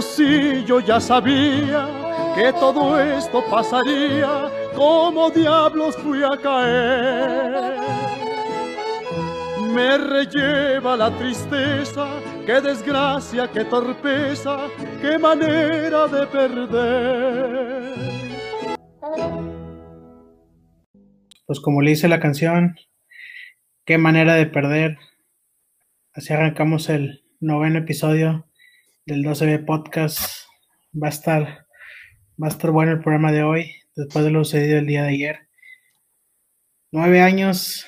Si yo ya sabía que todo esto pasaría, como diablos fui a caer. Me relleva la tristeza, qué desgracia, qué torpeza, qué manera de perder. Pues como le dice la canción, qué manera de perder. Así arrancamos el noveno episodio del 12B Podcast. Va a estar, va a estar bueno el programa de hoy, después de lo sucedido el día de ayer. Nueve años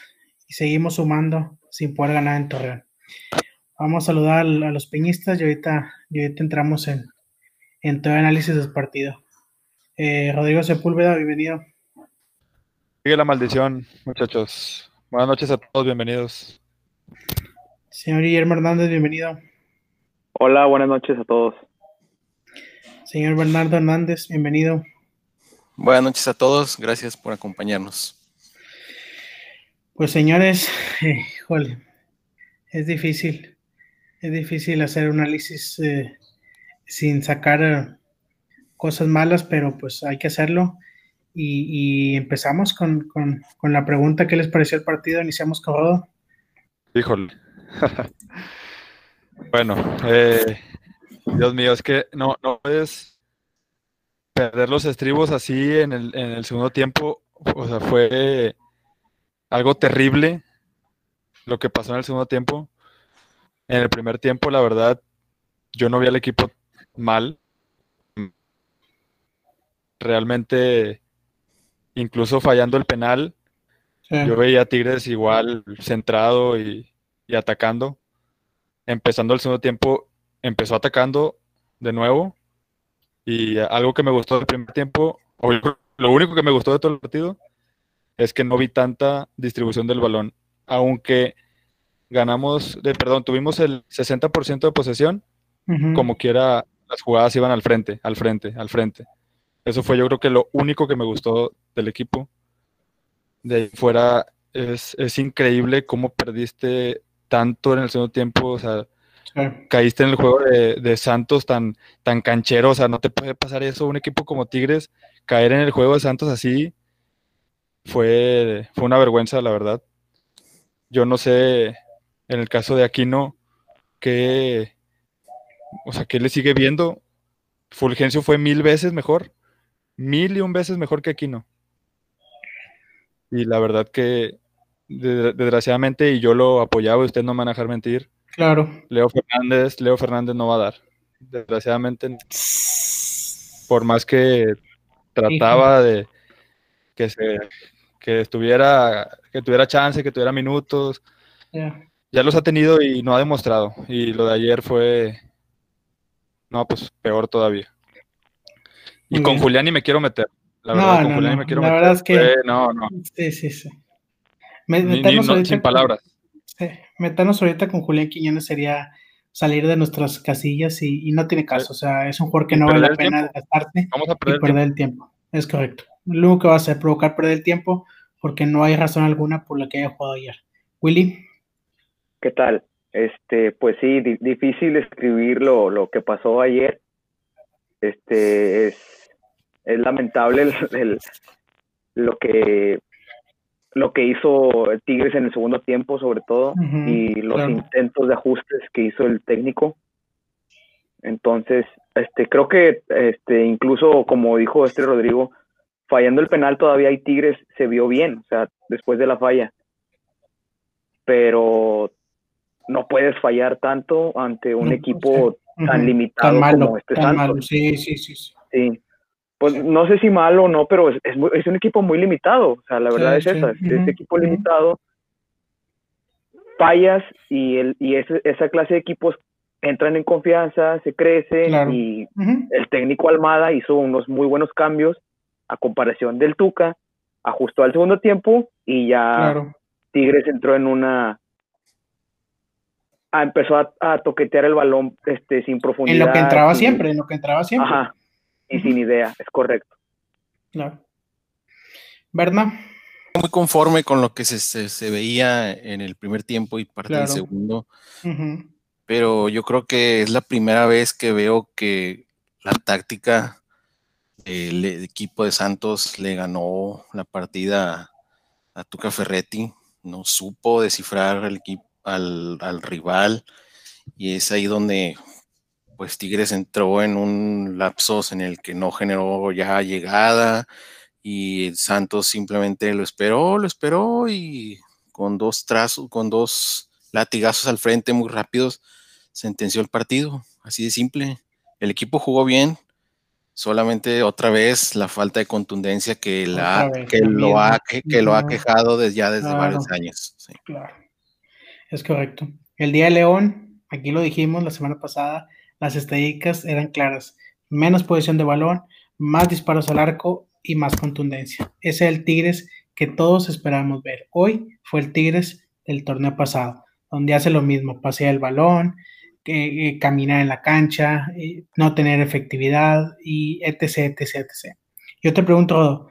y seguimos sumando sin poder ganar en Torreón. Vamos a saludar a los peñistas y ahorita, entramos en, en todo el análisis del partido. Eh, Rodrigo Sepúlveda, bienvenido. Sigue la maldición, muchachos. Buenas noches a todos, bienvenidos. Señor Guillermo Hernández, bienvenido. Hola, buenas noches a todos. Señor Bernardo Hernández, bienvenido. Buenas noches a todos, gracias por acompañarnos. Pues señores, eh, es difícil, es difícil hacer un análisis eh, sin sacar eh, cosas malas, pero pues hay que hacerlo. Y, empezamos con, la pregunta, ¿qué les pareció el partido? Iniciamos con Rodo. Híjole. bueno, Dios mío, es que no, no puedes perder los estribos así en el, en el segundo tiempo. O sea, fue algo terrible lo que pasó en el segundo tiempo. En el primer tiempo, la verdad, yo no vi al equipo mal. Realmente, incluso fallando el penal, yo veía a Tigres igual centrado y, atacando. Empezando el segundo tiempo, empezó atacando de nuevo. Y algo que me gustó del primer tiempo, o lo único que me gustó de todo el partido, es que no vi tanta distribución del balón. Aunque ganamos, de, perdón, tuvimos el 60% de posesión, como quiera, las jugadas iban al frente, al frente, al frente. Eso fue yo creo que lo único que me gustó del equipo. De ahí fuera, es, increíble cómo perdiste tanto en el segundo tiempo, o sea, caíste en el juego de, Santos tan, tan canchero, o sea, no te puede pasar eso, un equipo como Tigres, caer en el juego de Santos así, fue, fue una vergüenza, la verdad. Yo no sé, en el caso de Aquino, qué, o sea, qué le sigue viendo. Fulgencio fue mil veces mejor, mil y un veces mejor que Aquino. Y la verdad que, desgraciadamente, y yo lo apoyaba, y usted no me van a dejar mentir. Claro. Leo Fernández, Leo Fernández no va a dar. Desgraciadamente, por más que trataba de que se que estuviera, que tuviera chance, que tuviera minutos. Ya los ha tenido y no ha demostrado. Y lo de ayer fue, no, pues peor todavía. Y con Julián ni me quiero meter. La verdad, con Julián me quiero la meter. Verdad es que... no, no. Sí, sí, sí. Sin palabras. Sí, meternos ahorita con Julián Quiñones sería salir de nuestras casillas y, no tiene caso. O sea, es un jugador que no vale la pena gastarte y perder el tiempo. Es correcto lo único que va a hacer provocar perder el tiempo porque no hay razón alguna por la que haya jugado ayer. Willy. ¿Qué tal? Este, pues sí, difícil escribir lo, lo, que pasó ayer. Este es, es lamentable el, lo que lo que hizo Tigres en el segundo tiempo, sobre todo, y los intentos de ajustes que hizo el técnico. Entonces, este, creo que este, incluso como dijo este Rodrigo, fallando el penal todavía hay Tigres se vio bien, o sea, después de la falla. Pero no puedes fallar tanto ante un equipo tan limitado como este Santos. Sí, sí, sí, sí, Pues no sé si malo o no, pero es, es, un equipo muy limitado. O sea, la verdad es esa. Este equipo limitado, fallas y, el, y esa clase de equipos entran en confianza, se crecen y el técnico Almada hizo unos muy buenos cambios a comparación del Tuca, ajustó al segundo tiempo y ya Tigres entró en una empezó a, toquetear el balón este sin profundidad. En lo que entraba siempre, en lo que entraba siempre. Ajá. Y sin idea, es correcto. Claro. ¿Verdad? Muy conforme con lo que se, veía en el primer tiempo y parte del segundo. pero yo creo que es la primera vez que veo que la táctica del equipo de Santos le ganó la partida a Tuca Ferretti, no supo descifrar al, equipo, al, al rival y es ahí donde pues Tigres entró en un lapsos en el que no generó ya llegada y Santos simplemente lo esperó, lo esperó y con dos trazos, con dos latigazos al frente muy rápidos, sentenció el partido, así de simple. El equipo jugó bien, solamente otra vez la falta de contundencia que, la, que, lo, ha, que, lo ha quejado desde, ya desde varios años. Claro, es correcto. El día de León, aquí lo dijimos la semana pasada, las estadísticas eran claras. Menos posición de balón, más disparos al arco y más contundencia. Ese es el Tigres que todos esperábamos ver. Hoy fue el Tigres del torneo pasado, donde hace lo mismo, pasea el balón, eh, caminar en la cancha, eh, no tener efectividad y etc, etc, etc. Yo te pregunto,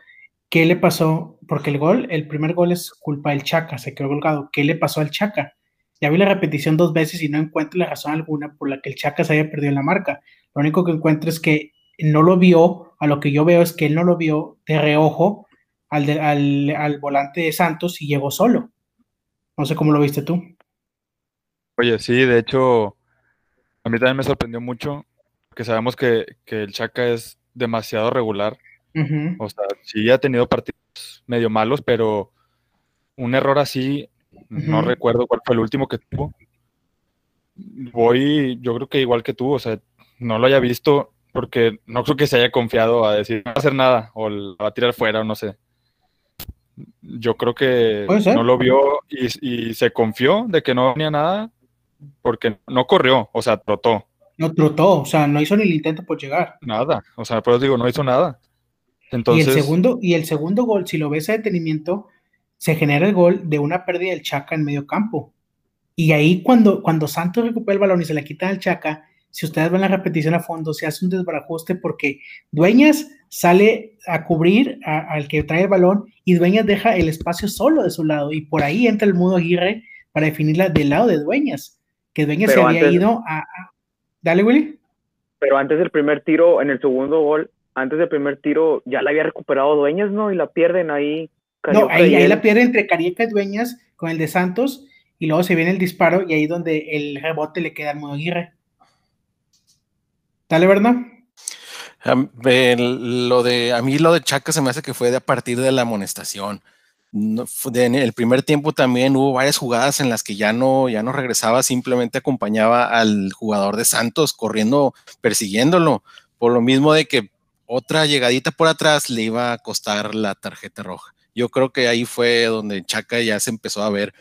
¿qué le pasó? Porque el gol, el primer gol es culpa del Chaca, se quedó colgado. ¿Qué le pasó al Chaca? Ya vi la repetición dos veces y no encuentro la razón alguna por la que el Chaca se haya perdido en la marca. Lo único que encuentro es que no lo vio, a lo que yo veo es que él no lo vio de reojo al, al, volante de Santos y llegó solo. No sé cómo lo viste tú. Oye, sí, de hecho, a mí también me sorprendió mucho, que sabemos que, el Chaca es demasiado regular. O sea, sí ha tenido partidos medio malos, pero un error así no recuerdo cuál fue el último que tuvo. Voy, yo creo que igual que tú, o sea, no lo haya visto porque no creo que se haya confiado a decir no va a hacer nada o va a tirar fuera o no sé. Yo creo que no lo vio y, se confió de que no venía nada porque no corrió, o sea, trotó. No trotó, o sea, no hizo ni el intento por llegar. Nada, o sea, pero digo, no hizo nada. Entonces, y el segundo, y el segundo gol, si lo ves a detenimiento, se genera el gol de una pérdida del Chaca en medio campo. Y ahí cuando, cuando Santos recupera el balón y se le quita al Chaca, si ustedes ven la repetición a fondo, se hace un desbarajuste porque Dueñas sale a cubrir al que trae el balón y Dueñas deja el espacio solo de su lado y por ahí entra el Mudo Aguirre para definirla del lado de Dueñas, que Dueñas se había ido a, Dale, Willy. Pero antes del primer tiro, en el segundo gol, antes del primer tiro, ya la había recuperado Dueñas, ¿no? Y la pierden ahí no, ahí, la pierde entre Carieca y Dueñas con el de Santos y luego se viene el disparo y ahí donde el rebote le queda al Modo Aguirre. Dale, ¿verdad? lo de, a mí lo de Chaca se me hace que fue de a partir de la amonestación. en el primer tiempo también hubo varias jugadas en las que ya no, ya no regresaba, simplemente acompañaba al jugador de Santos corriendo, persiguiéndolo, por lo mismo de que otra llegadita por atrás le iba a costar la tarjeta roja yo creo que ahí fue donde Chaca ya se empezó a ver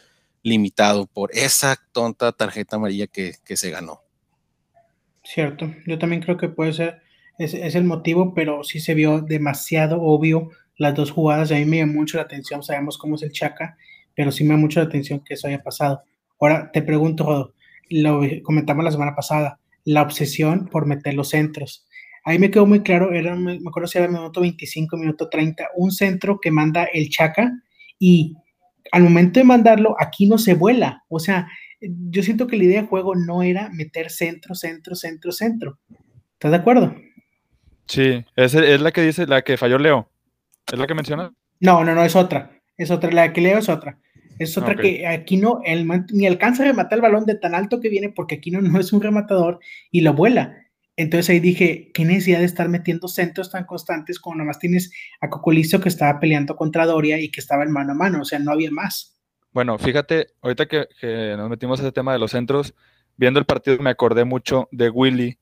limitado por esa tonta tarjeta amarilla que, se ganó. Cierto, yo también creo que puede ser, es, el motivo, pero sí se vio demasiado obvio las dos jugadas. A mí me llama mucho la atención, sabemos cómo es el Chaca, pero sí me llama mucho la atención que eso haya pasado. Ahora te pregunto, lo comentamos la semana pasada, la obsesión por meter los centros ahí me quedó muy claro, era, me acuerdo si era minuto 25, minuto 30, un centro que manda el Chaca y al momento de mandarlo, aquí no se vuela. O sea, yo siento que la idea de juego no era meter centro, centro, centro, centro. ¿Estás de acuerdo? Sí, es, es la que dice, la que falló Leo. ¿Es la que menciona? No, no, no, es otra. Es otra, la que Leo es otra. Es otra que aquí no, el, ni alcanza a rematar el balón de tan alto que viene porque aquí no, no es un rematador y lo vuela. Entonces ahí dije, qué necesidad de estar metiendo centros tan constantes como nomás tienes a Cocolizo que estaba peleando contra Doria y que estaba en mano a mano, o sea, no había más. Bueno, fíjate, ahorita que, nos metimos a ese tema de los centros, viendo el partido me acordé mucho de Willy,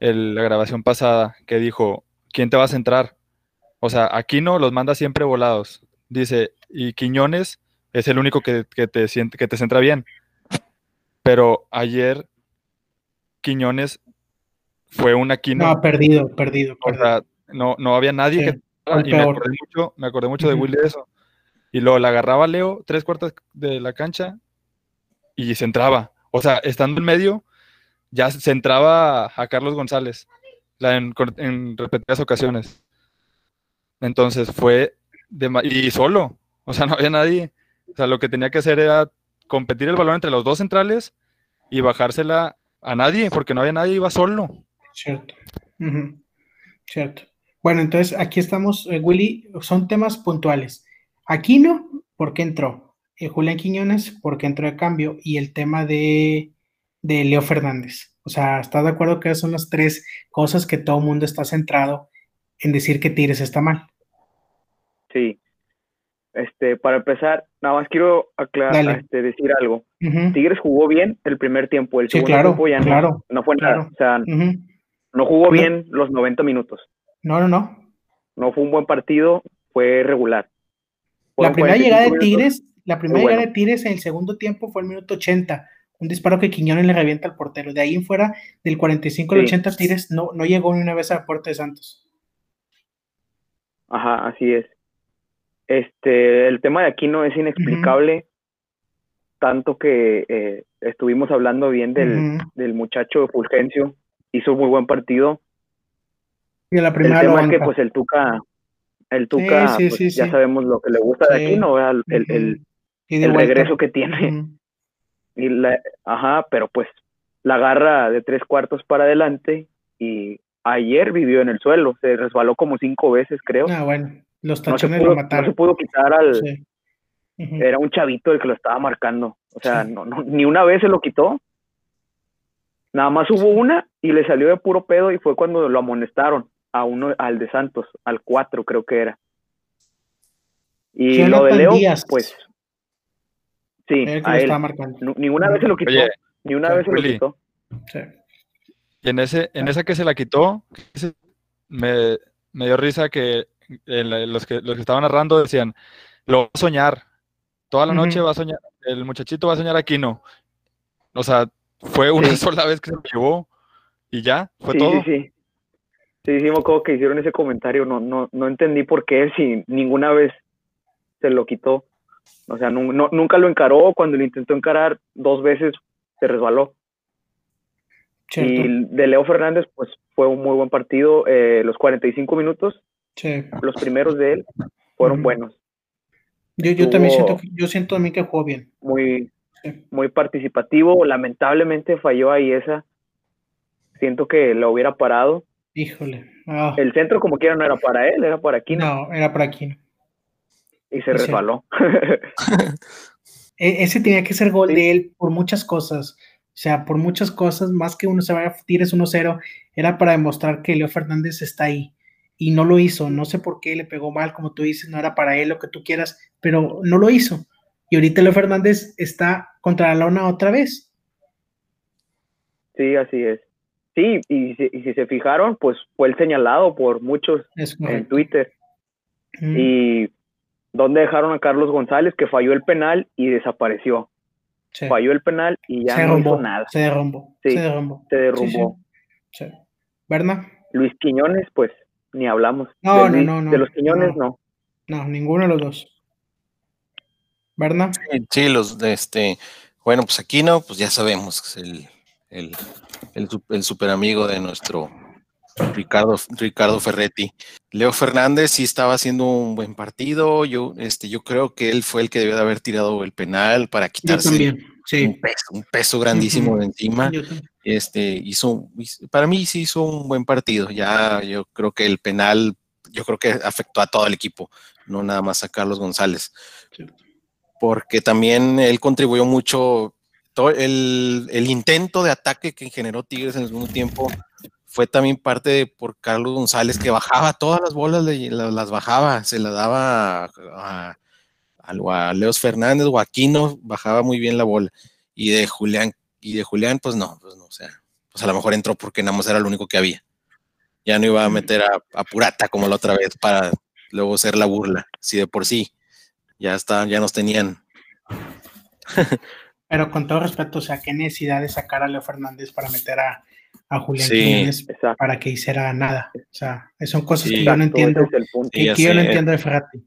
el, la grabación pasada, que dijo, ¿quién te va a centrar? O sea, Aquino los manda siempre volados. Dice, y Quiñones es el único que, que te, que te centra bien. Pero ayer Quiñones fue un Aquino. No, perdido, perdido. O sea, no, no había nadie que. Y me acordé mucho, me acordé mucho de Willy de eso. Y luego la agarraba Leo, tres cuartos de la cancha, y se entraba. O sea, estando en medio, ya se entraba a Carlos González en, en repetidas ocasiones. Entonces fue de, y solo, o sea, no había nadie. O sea, lo que tenía que hacer era competir el balón entre los dos centrales y bajársela a nadie, porque no había nadie, iba solo. Cierto. Cierto. Bueno, entonces aquí estamos, eh, Willy, son temas puntuales. Aquino, ¿por qué entró? Eh, Julián Quiñones, ¿por qué entró de cambio? Y el tema de, de Leo Fernández. O sea, ¿estás de acuerdo que son las tres cosas que todo el mundo está centrado en decir que Tigres está mal? Sí. Este, para empezar, nada más quiero aclarar, este, decir algo. Tigres jugó bien el primer tiempo, el segundo tiempo ya no, no fue nada. O sea, no jugó bien los 90 minutos. No, no, no. No fue un buen partido, fue regular. la primera llegada de Tigres, la primera llegada de Tigres en el segundo tiempo fue el minuto 80. Un disparo que Quiñones le revienta al portero. De ahí en fuera, del 45 al 80 Tigres no, no llegó ni una vez a la puerta de Santos. Ajá, así es. Este, el tema de aquí no es inexplicable, tanto que eh, estuvimos hablando bien del, del muchacho Fulgencio, hizo muy buen partido. Y la primera el tema es que pues el Tuca, el Tuca, pues, ya sabemos lo que le gusta de aquí, ¿no? El, el, el, regreso que tiene. y la, ajá, pero pues la agarra de tres cuartos para adelante y ayer vivió en el suelo, se resbaló como cinco veces, creo. Ah, bueno. Los tachones lo mataron. No se pudo quitar al. Era un chavito el que lo estaba marcando. O sea, no, ni una vez se lo quitó. Nada más hubo una y le salió de puro pedo y fue cuando lo amonestaron a uno, al de Santos, al 4 creo que era. Y lo de Leo, pues. Sí, a él. Ninguna vez se lo quitó. ni una vez se lo quitó. Y en, ese, en esa que se la quitó, me, me dio risa que los, que, los que estaban narrando decían, lo va a soñar, toda la noche va a soñar, el muchachito va a soñar aquí, no. O sea, fue una sola vez que se lo llevó y ya, fue todo. Sí, sí. Sí, sí, como que hicieron ese comentario, no, no, no entendí por qué si ninguna vez se lo quitó. O sea, nunca lo encaró, cuando lo intentó encarar dos veces se resbaló. Y de Leo Fernández, pues fue un muy buen partido. Eh, los 45 minutos los primeros de él fueron buenos. Yo, yo también siento, yo siento también que jugó bien. Muy, muy participativo. Lamentablemente falló ahí esa. Siento que lo hubiera parado. Híjole. Ah. El centro, como quiera, no era para él, era para Aquino. No, era para Aquino. Y se resbaló. E, ese tenía que ser gol de él por muchas cosas. O sea, por muchas cosas, más que uno se vaya a tires 1-0, era para demostrar que Leo Fernández está ahí y no lo hizo. No sé por qué le pegó mal, como tú dices, no era para él lo que tú quieras, pero no lo hizo. Y ahorita Leo Fernández está contra la lona otra vez. Sí, así es. Sí, y si, se fijaron, pues fue el señalado por muchos en Twitter. Y donde dejaron a Carlos González, que falló el penal y desapareció. Falló el penal y ya no hizo nada. Se derrumbó. se derrumbó. Se derrumbó. ¿Verdad? Luis Quiñones, pues ni hablamos. No, de, no, no, De los Quiñones, no. no. ninguno de los dos. ¿Verdad? Sí, los de este. Bueno, pues aquí no, pues ya sabemos, es el, el, el, super amigo de nuestro Ricardo, Ricardo Ferretti. Leo Fernández sí estaba haciendo un buen partido. Yo, este, yo creo que él fue el que debió de haber tirado el penal para quitarse un, peso, un peso grandísimo de encima este, hizo, para mí sí hizo un buen partido. Ya yo creo que el penal, yo creo que afectó a todo el equipo, no nada más a Carlos González. Porque también él contribuyó mucho, el, intento de ataque que generó Tigres en el segundo tiempo fue también parte por Carlos González, que bajaba todas las bolas, las bajaba, se las daba a, a, a Leos Fernández o bajaba muy bien la bola. Y de Julián y de Julián, pues no, pues no, o sea, pues a lo mejor entró porque nada era lo único que había. Ya no iba a meter a, Purata como la otra vez para luego ser la burla, si de por sí ya está, ya nos tenían. Pero con todo respeto, o sea, qué necesidad de sacar a Leo Fernández para meter a, Julián para que hiciera nada. O sea, son cosas que yo no entiendo. que, yo no entiendo de Ferrati.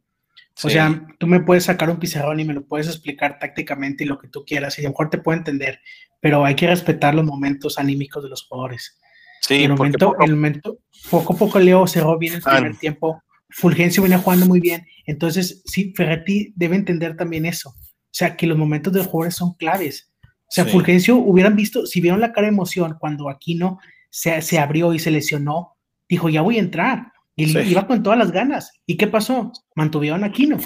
O sea, tú me puedes sacar un pizarrón y me lo puedes explicar tácticamente y lo que tú quieras, y a lo mejor te puedo entender, pero hay que respetar los momentos anímicos de los jugadores. Sí, el momento, poco, el momento, poco a poco Leo cerró bien el ah, primer tiempo, Fulgencio venía jugando muy bien, entonces sí, Ferretti debe entender también eso, o sea, que los momentos de los jugadores son claves, o sea, Fulgencio hubieran visto, si vieron la cara de emoción cuando Aquino se, se abrió y se lesionó, dijo, ya voy a entrar. Y iba con todas las ganas. ¿Y qué pasó? Mantuvieron a Aquino.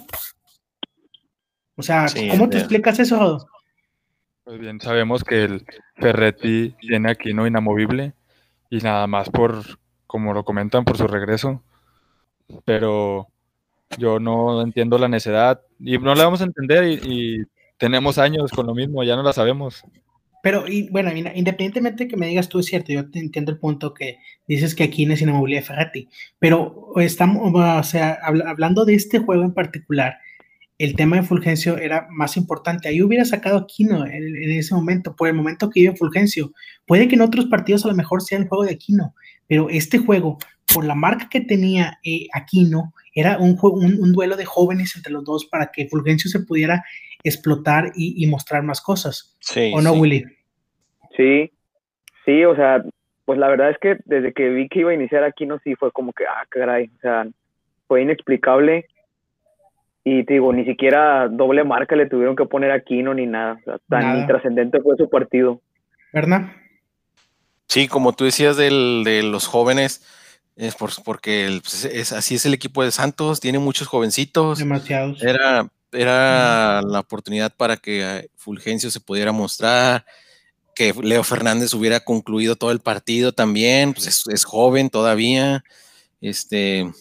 O sea, ¿cómo te explicas eso, Pues bien, sabemos que el Ferretti tiene a Aquino inamovible y nada más por, como lo comentan, por su regreso. Pero yo no entiendo la necedad y no la vamos a entender y, tenemos años con lo mismo, ya no la sabemos. Pero, y, bueno, independientemente de que me digas tú, es cierto, yo te entiendo el punto que dices que aquí no es inamovilidad de Ferretti, pero estamos, o sea, hablando de este juego en particular, el tema de Fulgencio era más importante. Ahí hubiera sacado Aquino en, en, ese momento, por el momento que vive Fulgencio. Puede que en otros partidos a lo mejor sea el juego de Aquino, pero este juego, por la marca que tenía eh, Aquino, era un, un, duelo de jóvenes entre los dos para que Fulgencio se pudiera explotar y, mostrar más cosas. Sí, ¿O no, Willy? Sí, sí, o sea, pues la verdad es que desde que vi que iba a iniciar Aquino, sí fue como que, ah, caray, o sea, fue inexplicable. Y te digo, ni siquiera doble marca le tuvieron que poner a Aquino ni nada. O sea, tan trascendente fue su partido. ¿Verdad? Sí, como tú decías del, de los jóvenes, es porque pues, es, así es el equipo de Santos, tiene muchos jovencitos. Demasiados. Era, era la oportunidad para que Fulgencio se pudiera mostrar, que Leo Fernández hubiera concluido todo el partido también, pues es, joven todavía. Este,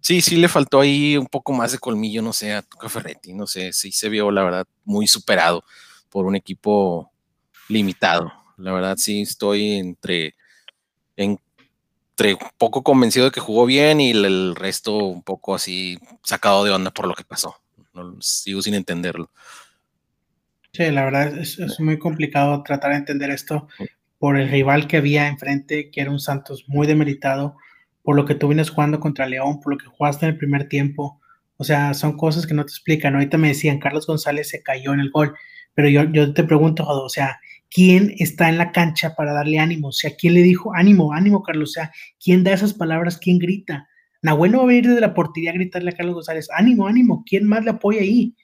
sí, sí le faltó ahí un poco más de colmillo, no sé, a Tuca Ferretti, no sé, sí se vio, la verdad, muy superado por un equipo limitado. La verdad, sí estoy entre en poco convencido de que jugó bien y el, resto un poco así sacado de onda por lo que pasó. No, sigo sin entenderlo. Sí, la verdad es, es, muy complicado tratar de entender esto por el rival que había enfrente, que era un Santos muy demeritado, por lo que tú vienes jugando contra León, por lo que jugaste en el primer tiempo. O sea, son cosas que no te explican. Ahorita me decían, Carlos González se cayó en el gol, pero yo, yo te pregunto, o sea, quién está en la cancha para darle ánimo, o sea, quién le dijo ánimo, ánimo, Carlos, o sea, quién da esas palabras, quién grita. Nahuel no va a venir desde la portería a gritarle a Carlos González, ánimo, ánimo, ¿quién más le apoya ahí?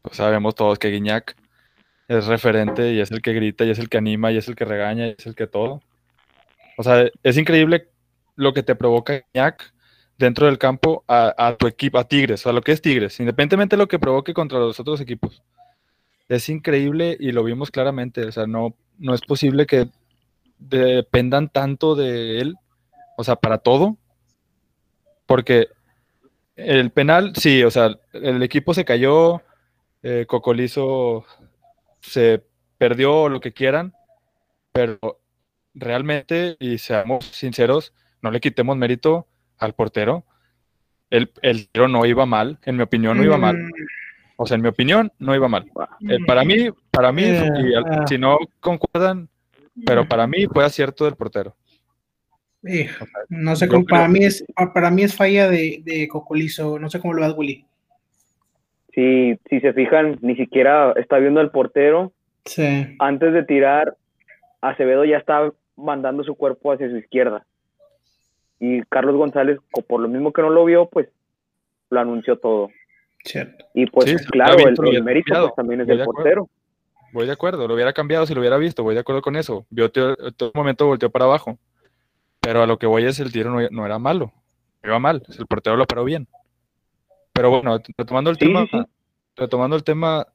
Pues sabemos todos que Guiñac es referente y es el que grita y es el que anima y es el que regaña y es el que todo. O sea, es increíble lo que te provoca Guiñac dentro del campo a, a tu equipo, a Tigres, a lo que es Tigres, independientemente de lo que provoque contra los otros equipos es increíble y lo vimos claramente. O sea, no, no es posible que dependan tanto de él, o sea, para todo, porque el penal, sí, o sea, el equipo se cayó, eh, Cocolizo se perdió lo que quieran, pero realmente, y seamos sinceros, no le quitemos mérito al portero. El, el tiro no iba mal, en mi opinión no iba mal. Mm. O sea, en mi opinión, no iba mal. Eh, para mí, para mí, ah. si no concuerdan, pero para mí fue acierto del portero. no sé cómo, para mí es, para mí es falla de, de Cocolizo, no sé cómo lo vas, Willy. Si, si se fijan, ni siquiera está viendo al portero. Sí. Antes de tirar, Acevedo ya está mandando su cuerpo hacia su izquierda. Y Carlos González, por lo mismo que no lo vio, pues lo anunció todo. Cierto. Y pues claro, el, mérito pues, también es del portero. Voy de acuerdo, lo hubiera cambiado si lo hubiera visto, voy de acuerdo con eso. Vio todo el momento volteó para abajo. Pero a lo que voy es el tiro no, era malo, iba mal, el portero lo paró bien. Pero bueno, retomando el tema, retomando el tema,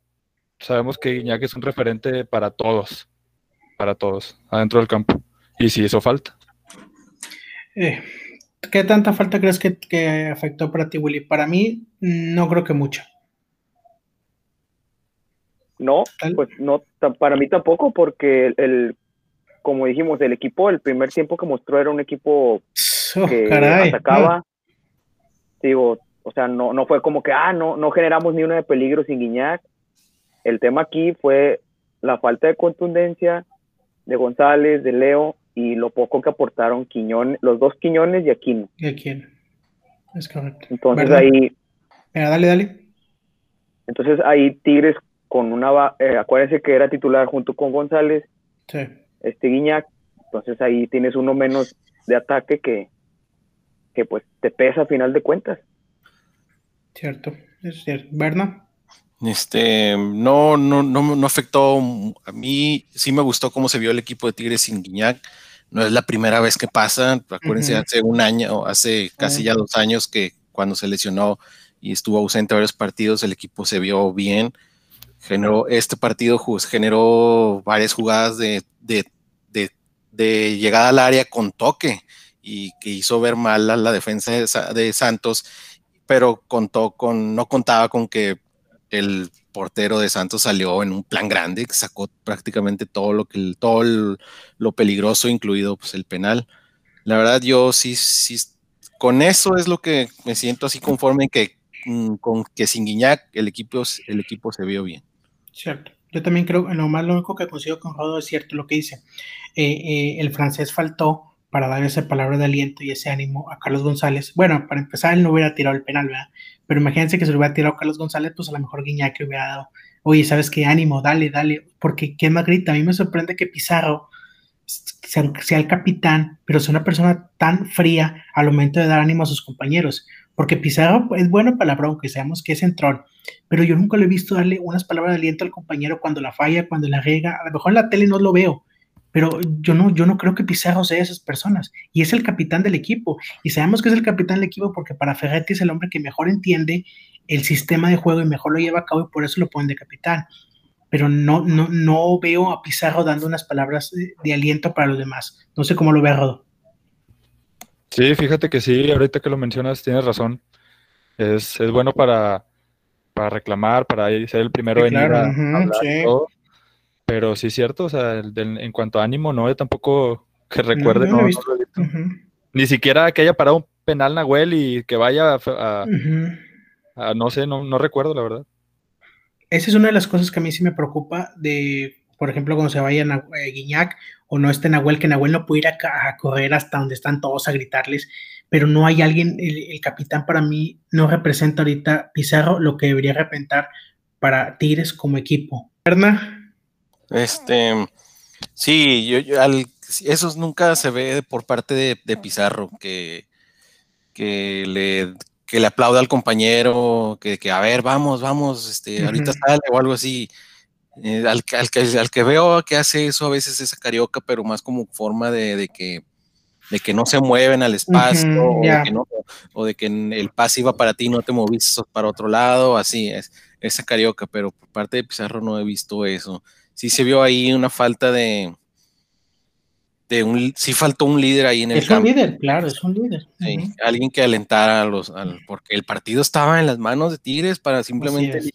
sabemos que Iñaki es un referente para todos, para todos, adentro del campo. Y si hizo falta. Eh, ¿Qué tanta falta crees que, afectó para ti, Willy? Para mí, no creo que mucho. No, pues no, para mí tampoco, porque el, como dijimos, el equipo, el primer tiempo que mostró era un equipo oh, que atacaba. Digo, o sea, no, no fue como que, ah, no, no generamos ni una de peligro sin Guiñac. El tema aquí fue la falta de contundencia de González, de Leo y lo poco que aportaron Quiñón, los dos Quiñones y Aquino. Y Aquino, es correcto. Entonces ahí... Mira, dale, dale. Entonces ahí Tigres con una... Eh, acuérdense que era titular junto con González, sí. este Guiñac, entonces ahí tienes uno menos de ataque que, que pues te pesa a final de cuentas. Cierto, es cierto. ¿Berna? Este, no, no, no, no afectó. A mí sí me gustó cómo se vio el equipo de Tigres sin Guiñac. No es la primera vez que pasa. Acuérdense, hace un año, hace casi ya dos años que cuando se lesionó y estuvo ausente varios partidos, el equipo se vio bien. Generó, este partido generó varias jugadas de, de, de, llegada al área con toque y que hizo ver mal a la defensa de, Santos, pero contó con, no contaba con que el portero de Santos salió en un plan grande, sacó prácticamente todo lo que todo lo peligroso, incluido pues, el penal. La verdad, yo sí, sí, con eso es lo que me siento así conforme que mm, con que sin Guiñac el equipo, el equipo se vio bien. Cierto. Yo también creo, lo más lo único que consigo con Rodo es cierto lo que dice. Eh, eh, el francés faltó para dar esa palabra de aliento y ese ánimo a Carlos González. Bueno, para empezar, él no hubiera tirado el penal, ¿verdad? Pero imagínense que se lo hubiera tirado Carlos González, pues a lo mejor Guiñac hubiera dado, oye, ¿sabes qué? Ánimo, dale, dale, porque ¿quién más grita? A mí me sorprende que Pizarro sea, el capitán, pero sea una persona tan fría al momento de dar ánimo a sus compañeros, porque Pizarro es bueno para la bronca, sabemos que es entrón, pero yo nunca lo he visto darle unas palabras de aliento al compañero cuando la falla, cuando la riega, a lo mejor en la tele no lo veo, pero yo no, yo no creo que Pizarro sea esas personas. Y es el capitán del equipo. Y sabemos que es el capitán del equipo porque para Ferretti es el hombre que mejor entiende el sistema de juego y mejor lo lleva a cabo y por eso lo ponen de capitán. Pero no, no, no veo a Pizarro dando unas palabras de, aliento para los demás. No sé cómo lo ve Rodo. Sí, fíjate que sí, ahorita que lo mencionas tienes razón. Es, es bueno para, para reclamar, para ser el primero en ir a, pero sí es cierto, o sea, en cuanto a ánimo, no, yo tampoco que recuerde, no, Ni siquiera que haya parado un penal Nahuel y que vaya a, no sé, no, no recuerdo la verdad. Esa es una de las cosas que a mí sí me preocupa de, por ejemplo, cuando se vaya a eh, Guiñac o no esté Nahuel, que Nahuel no pudiera a, correr hasta donde están todos a gritarles, pero no hay alguien, el, capitán para mí no representa ahorita Pizarro lo que debería representar para Tigres como equipo. ¿Verdad? Este, sí, yo, al, eso nunca se ve por parte de, Pizarro, que, que, le, que le aplauda al compañero, que, que a ver, vamos, vamos, este, ahorita sale o algo así. Eh, al, al, que, al que veo que hace eso a veces es a Carioca, pero más como forma de, que de que no se mueven al espacio o, de que no, o, de que el pase iba para ti no te moviste para otro lado, así es, esa Carioca, pero por parte de Pizarro no he visto eso sí se vio ahí una falta de, de un, sí faltó un líder ahí en el campo. Es un líder, claro, es un líder. Sí, alguien que alentara a los, porque el partido estaba en las manos de Tigres para simplemente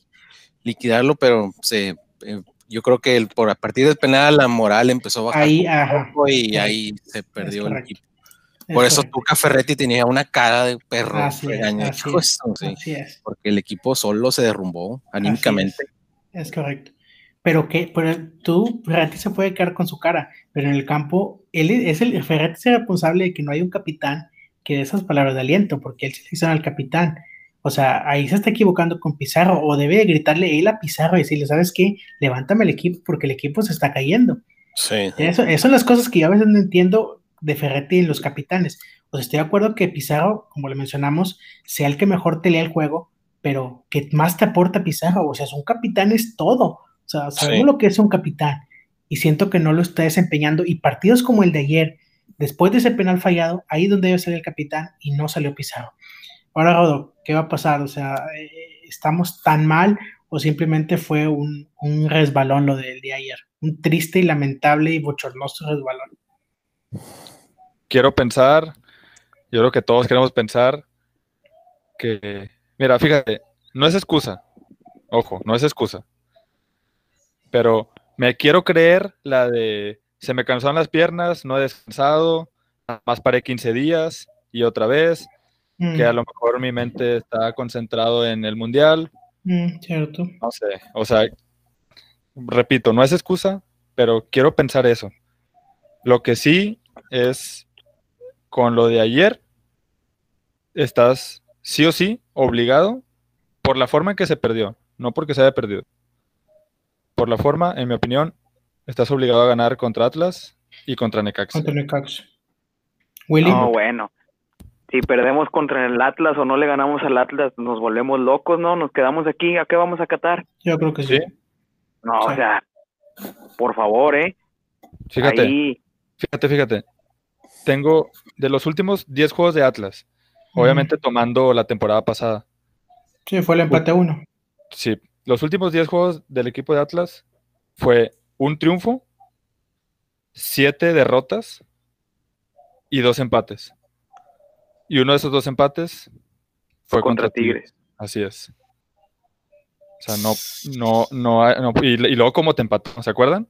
liquidarlo, pero se, eh, yo creo que el, por a partir del penal la moral empezó a bajar ahí, y ahí se perdió el equipo. Por eso Tuca Ferretti tenía una cara de perro así porque el equipo solo se derrumbó anímicamente. es correcto pero que tú, Ferretti se puede quedar con su cara, pero en el campo, él es el, Ferretti es el responsable de que no hay un capitán que dé esas palabras de aliento, porque él se hizo al capitán. O sea, ahí se está equivocando con Pizarro, o debe gritarle él a Pizarro y decirle, ¿sabes qué? Levántame el equipo, porque el equipo se está cayendo. Sí. Eso, esas son las cosas que yo a veces no entiendo de Ferretti y los capitanes. Pues estoy de acuerdo que Pizarro, como le mencionamos, sea el que mejor te lea el juego, pero que más te aporta Pizarro. O sea, un capitán es todo. O sea, sabemos lo que es un capitán y siento que no lo está desempeñando. Y partidos como el de ayer, después de ese penal fallado, ahí donde debe ser el capitán y no salió pisado. Ahora, Rodo, ¿qué va a pasar? O sea, eh, ¿estamos tan mal o simplemente fue un, un resbalón lo del día de ayer? Un triste y lamentable y bochornoso resbalón. Quiero pensar, yo creo que todos queremos pensar que, mira, fíjate, no es excusa, ojo, no es excusa pero me quiero creer la de se me cansaron las piernas, no he descansado, más paré 15 días y otra vez, que a mm. lo mejor mi mente está concentrado en el mundial. Mm, cierto. No sé, o sea, repito, no es excusa, pero quiero pensar eso. Lo que sí es, con lo de ayer, estás sí o sí obligado por la forma en que se perdió, no porque se haya perdido por la forma, en mi opinión, estás obligado a ganar contra Atlas y contra Necaxa. Contra Necaxa. Willy. No, bueno. si perdemos contra el Atlas o no le ganamos al Atlas, nos volvemos locos, ¿no? Nos quedamos aquí, ¿a qué vamos a catar? Yo creo que sí. No, o sea, por favor, ¿eh? Fíjate, fíjate, fíjate. Tengo de los últimos 10 juegos de Atlas, obviamente tomando la temporada pasada. Sí, fue el empate a uno. Sí, los últimos 10 juegos del equipo de Atlas fue un triunfo, siete derrotas y dos empates. Y uno de esos dos empates fue contra, Tigres. Así es. O sea, no, no, no, y, luego cómo te empató, ¿se acuerdan?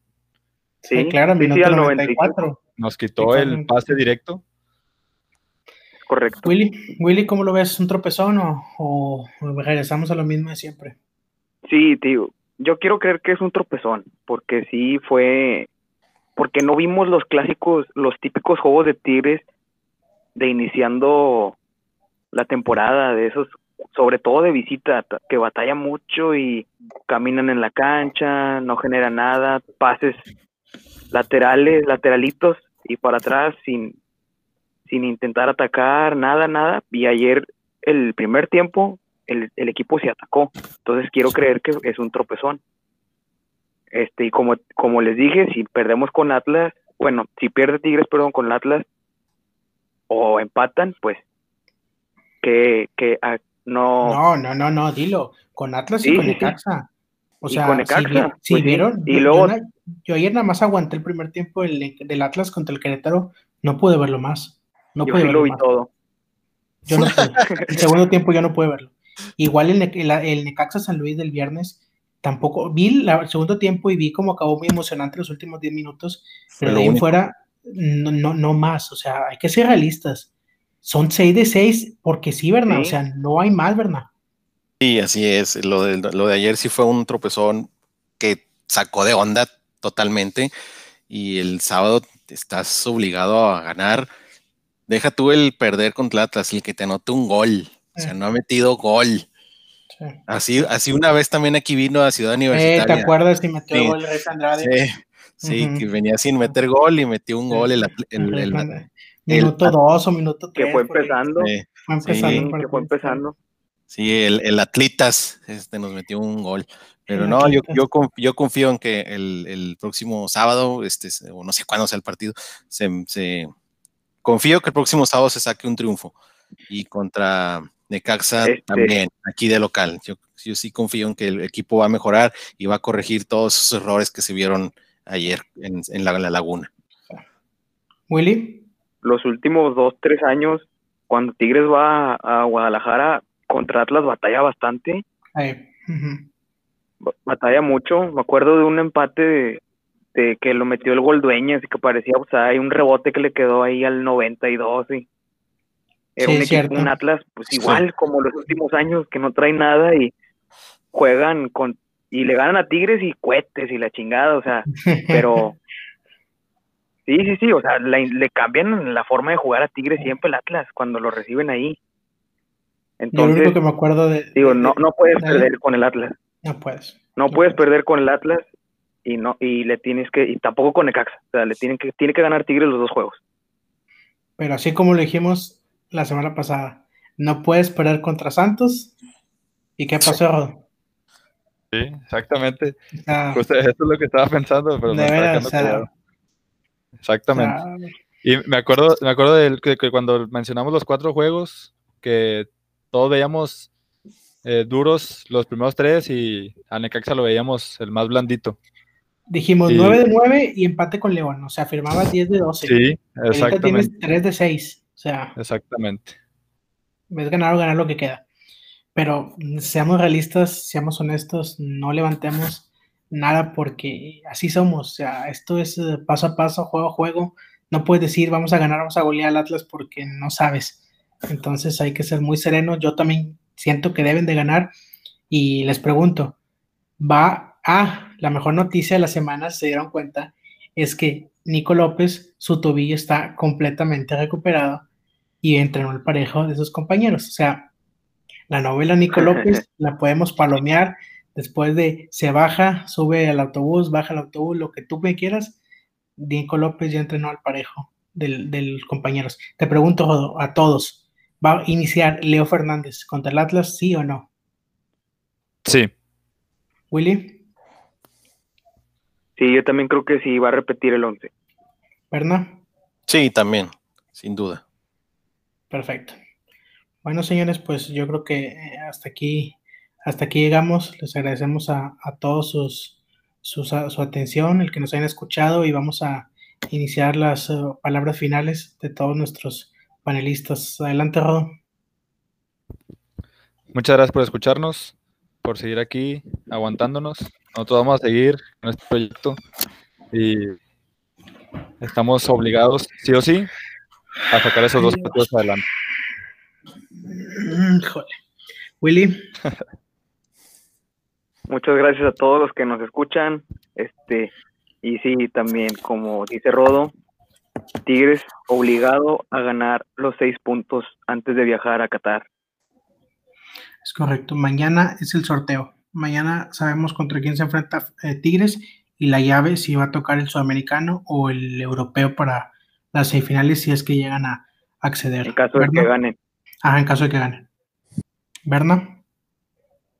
Sí, claro, sí, al 94. Nos quitó el pase directo. Correcto. Willy, Willy, ¿cómo lo ves? ¿Un tropezón o, regresamos a lo mismo de siempre? Sí, tío. Yo quiero creer que es un tropezón, porque sí fue, porque no vimos los clásicos, los típicos juegos de Tigres de iniciando la temporada, de esos, sobre todo de visita, que batalla mucho y caminan en la cancha, no genera nada, pases laterales, lateralitos y para atrás sin, sin intentar atacar, nada, nada. Y ayer, el primer tiempo, el, el equipo se atacó. Entonces quiero creer que es un tropezón. Este, y como, como les dije, si perdemos con Atlas, bueno, si pierde Tigres, perdón, con Atlas, o empatan, pues que, que ah, no... No, no, no, no, dilo, con Atlas y con Necaxa. O sea, con Necaxa, si, pues vieron, y luego... Yo, ayer nada más aguanté el primer tiempo del, del, Atlas contra el Querétaro, no pude verlo más. No yo lo vi todo. Yo no pude. el segundo tiempo yo no pude verlo. Igual el, el, Necaxa San Luis del viernes, tampoco vi el segundo tiempo y vi cómo acabó muy emocionante los últimos 10 minutos, pero de ahí fuera no, no, no más, o sea, hay que ser realistas. Son 6 de 6 porque sí, ¿verdad? O sea, no hay mal, ¿verdad? Sí, así es. Lo de, lo de ayer sí fue un tropezón que sacó de onda totalmente y el sábado estás obligado a ganar. Deja tú el perder contra Atlas, el que te anote un gol. O sea, no ha metido gol. Así, así una vez también aquí vino a Ciudad Universitaria. Eh, ¿Te acuerdas si metió gol Rey Andrade? Sí. Sí, que venía sin meter gol y metió un gol en el, minuto dos o minuto tres. Que fue empezando. Fue empezando. que fue empezando. Sí, el, Atlitas este, nos metió un gol. Pero no, yo, yo, yo, confío en que el, próximo sábado, este, o no sé cuándo sea el partido, se, confío que el próximo sábado se saque un triunfo. Y contra Necaxa este también, aquí de local. Yo, yo sí confío en que el equipo va a mejorar y va a corregir todos esos errores que se vieron ayer en, la, laguna. Willy. Los últimos dos, tres años, cuando Tigres va a, Guadalajara, contra Atlas batalla bastante. Batalla mucho. Me acuerdo de un empate de, que lo metió el gol dueño, así que parecía, o sea, hay un rebote que le quedó ahí al 92 y era un equipo, un Atlas, pues igual como los últimos años, que no trae nada y juegan con y le ganan a Tigres y cohetes y la chingada, o sea, pero sí, sí, sí, o sea, le, cambian la forma de jugar a Tigres siempre el Atlas cuando lo reciben ahí. Entonces, lo único que me acuerdo de. Digo, no, no puedes perder con el Atlas. No puedes. No, puedes perder con el Atlas y no y le tienes que y tampoco con Necaxa, o sea, le tienen que tiene que ganar Tigres los dos juegos. Pero así como lo dijimos la semana pasada, no puedes perder contra Santos. ¿Y qué pasó? Sí, exactamente. eso es lo que estaba pensando, pero Exactamente. y me acuerdo, me acuerdo de que, cuando mencionamos los cuatro juegos, que todos veíamos eh, duros los primeros tres y a Necaxa lo veíamos el más blandito. Dijimos 9 de 9 y empate con León, o sea, firmaba 10 de 12. Sí, exactamente. Tienes 3 de 6, o sea. Exactamente. Ves ganar o ganar lo que queda. Pero seamos realistas, seamos honestos, no levantemos nada porque así somos. O sea, esto es eh, paso a paso, juego a juego. No puedes decir vamos a ganar, vamos a golear al Atlas porque no sabes. Entonces hay que ser muy sereno. Yo también siento que deben de ganar. Y les pregunto, va a la mejor noticia de la semana, se dieron cuenta, es que Nico López, su tobillo está completamente recuperado y entrenó el parejo de sus compañeros. O sea, la novela Nico López la podemos palomear después de se baja, sube al autobús, baja el autobús, lo que tú me quieras. Nico López ya entrenó al parejo del, compañeros. Te pregunto a todos, ¿Va a iniciar Leo Fernández contra el Atlas, sí o no? Sí. Willy. Sí, yo también creo que sí va a repetir el 11. ¿Berna? Sí, también, sin duda. Perfecto. Bueno, señores, pues yo creo que eh, hasta aquí, hasta aquí llegamos. Les agradecemos a, todos sus, su atención, el que nos hayan escuchado y vamos a iniciar las eh, palabras finales de todos nuestros panelistas. Adelante, Rodo. Muchas gracias por escucharnos, por seguir aquí aguantándonos. Nosotros vamos a seguir este proyecto y estamos obligados, sí o sí, a sacar esos dos partidos adelante. Mm, Willy. Muchas gracias a todos los que nos escuchan. Este, y sí, también, como dice Rodo, Tigres obligado a ganar los seis puntos antes de viajar a Qatar. Es correcto. Mañana es el sorteo. Mañana sabemos contra quién se enfrenta eh, Tigres y la llave si va a tocar el sudamericano o el europeo para las semifinales si es que llegan a acceder. En caso de que ganen. Ah, en caso de que ganen. Berna.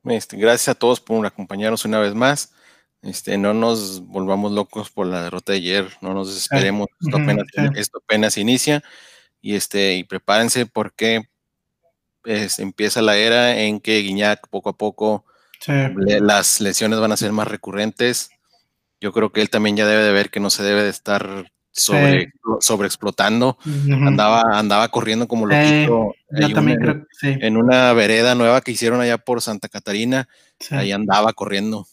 Este, gracias a todos por acompañarnos una vez más. Este, no nos volvamos locos por la derrota de ayer, no nos desesperemos, esto, apenas, inicia y este y prepárense porque pues, empieza la era en que Guiñac poco a poco las lesiones van a ser más recurrentes. Yo creo que él también ya debe de ver que no se debe de estar sobre, sobreexplotando. andaba, andaba corriendo como loquito. En una vereda nueva que hicieron allá por Santa Catarina. Ahí andaba corriendo.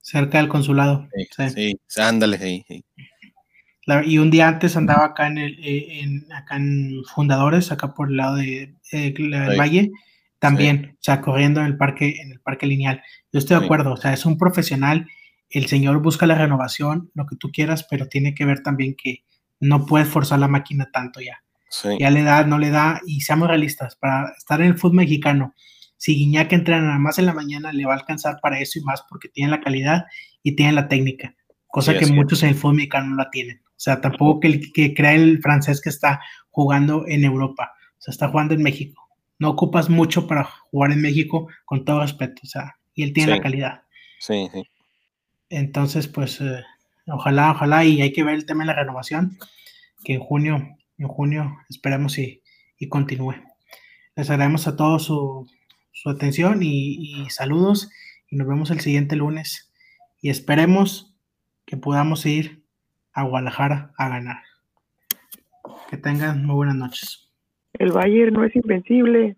Cerca del consulado. Sí, ándale. y un día antes andaba acá en, el, eh, en, acá en Fundadores, acá por el lado de, del Valle, también, o sea, corriendo en el parque, en el parque lineal. Yo estoy de acuerdo, o sea, es un profesional, el señor busca la renovación, lo que tú quieras, pero tiene que ver también que no puedes forzar la máquina tanto ya. Ya le da, no le da, y seamos realistas, para estar en el fútbol mexicano si Guiñac entrena nada más en la mañana, le va a alcanzar para eso y más porque tiene la calidad y tiene la técnica, cosa que muchos en el fútbol mexicano no la tienen. O sea, tampoco que el que crea el francés que está jugando en Europa, o sea, está jugando en México. No ocupas mucho para jugar en México, con todo respeto, o sea, y él tiene la calidad. Sí, sí. Entonces, pues, eh, ojalá, ojalá, y hay que ver el tema de la renovación, que en junio, en junio esperemos y, y continúe. Les agradecemos a todos su, su atención y, saludos y nos vemos el siguiente lunes y esperemos que podamos ir a Guadalajara a ganar. Que tengan muy buenas noches. El Bayern no es invencible.